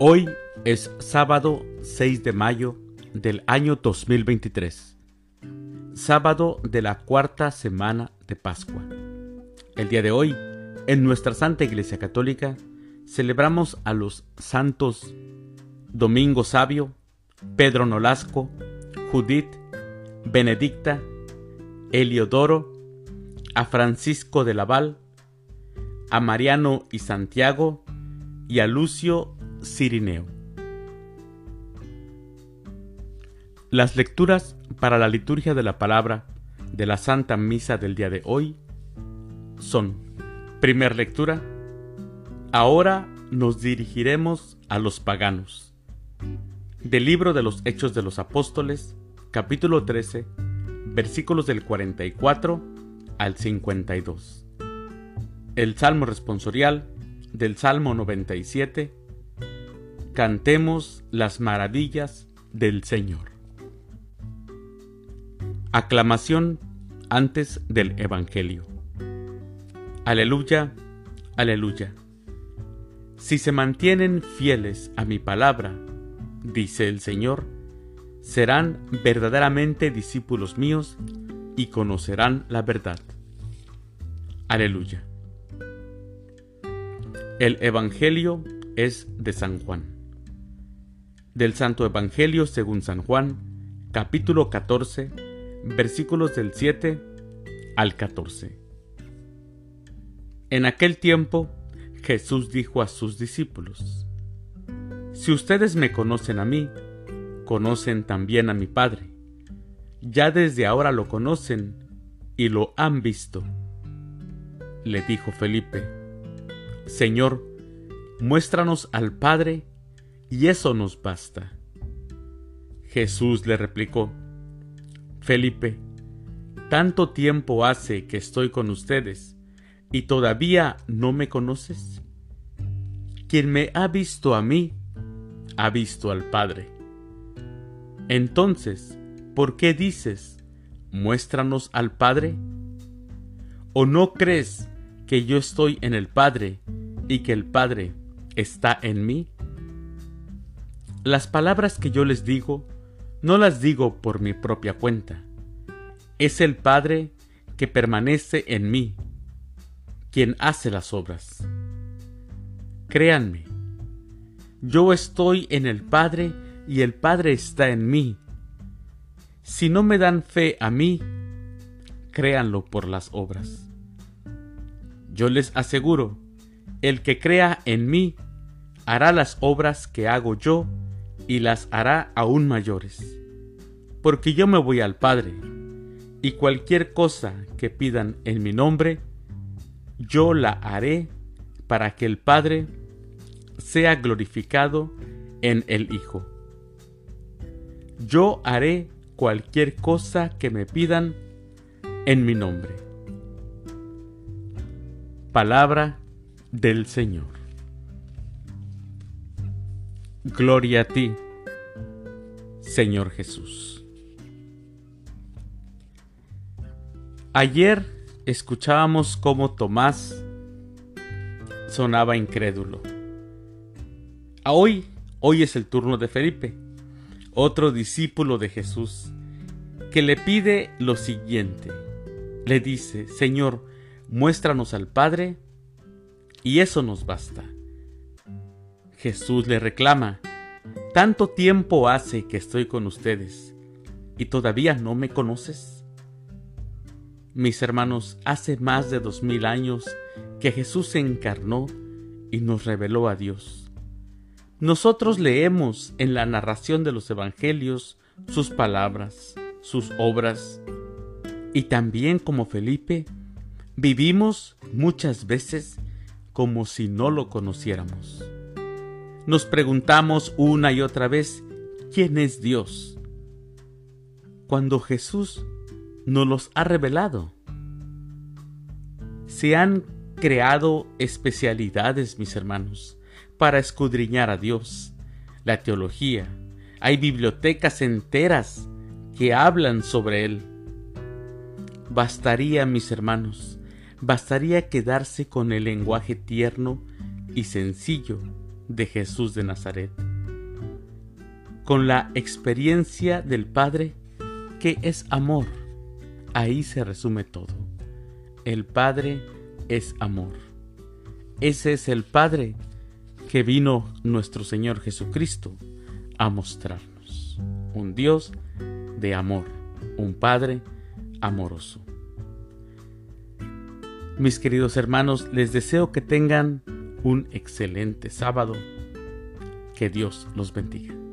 Hoy es sábado 6 de mayo del año 2023, sábado de la cuarta semana de Pascua. El día de hoy, en nuestra Santa Iglesia Católica, celebramos a los santos Domingo Sabio, Pedro Nolasco, Judith, Benedicta, Eliodoro, a Francisco de Laval, a Mariano y Santiago y a Lucio Cirineo. Las lecturas para la liturgia de la palabra de la Santa Misa del día de hoy son, primer lectura, ahora nos dirigiremos a los paganos. Del libro de los Hechos de los Apóstoles, capítulo 13, versículos del 44 al 52. El Salmo responsorial del Salmo 97 Cantemos las maravillas del Señor. Aclamación antes del Evangelio. Aleluya, aleluya. Si se mantienen fieles a mi palabra, dice el Señor, serán verdaderamente discípulos míos y conocerán la verdad. Aleluya. El Evangelio es de San Juan del Santo Evangelio según San Juan, capítulo 14, versículos del 7 al 14. En aquel tiempo Jesús dijo a sus discípulos, Si ustedes me conocen a mí, conocen también a mi Padre. Ya desde ahora lo conocen y lo han visto. Le dijo Felipe, Señor, muéstranos al Padre y eso nos basta. Jesús le replicó, Felipe, tanto tiempo hace que estoy con ustedes y todavía no me conoces. Quien me ha visto a mí, ha visto al Padre. Entonces, ¿por qué dices, muéstranos al Padre? ¿O no crees que yo estoy en el Padre y que el Padre está en mí? Las palabras que yo les digo, no las digo por mi propia cuenta. Es el Padre que permanece en mí, quien hace las obras. Créanme, yo estoy en el Padre y el Padre está en mí. Si no me dan fe a mí, créanlo por las obras. Yo les aseguro, el que crea en mí hará las obras que hago yo y las hará aún mayores. Porque yo me voy al Padre, y cualquier cosa que pidan en mi nombre, yo la haré para que el Padre sea glorificado en el Hijo. Yo haré cualquier cosa que me pidan en mi nombre. Palabra del Señor. Gloria a ti, Señor Jesús. Ayer escuchábamos cómo Tomás sonaba incrédulo. A hoy, hoy es el turno de Felipe, otro discípulo de Jesús, que le pide lo siguiente. Le dice, Señor, muéstranos al Padre y eso nos basta. Jesús le reclama, tanto tiempo hace que estoy con ustedes y todavía no me conoces. Mis hermanos, hace más de dos mil años que Jesús se encarnó y nos reveló a Dios. Nosotros leemos en la narración de los Evangelios sus palabras, sus obras, y también como Felipe, vivimos muchas veces como si no lo conociéramos nos preguntamos una y otra vez, ¿quién es Dios? Cuando Jesús nos los ha revelado. Se han creado especialidades, mis hermanos, para escudriñar a Dios, la teología. Hay bibliotecas enteras que hablan sobre Él. Bastaría, mis hermanos, bastaría quedarse con el lenguaje tierno y sencillo de Jesús de Nazaret. Con la experiencia del Padre, que es amor. Ahí se resume todo. El Padre es amor. Ese es el Padre que vino nuestro Señor Jesucristo a mostrarnos. Un Dios de amor, un Padre amoroso. Mis queridos hermanos, les deseo que tengan un excelente sábado. Que Dios los bendiga.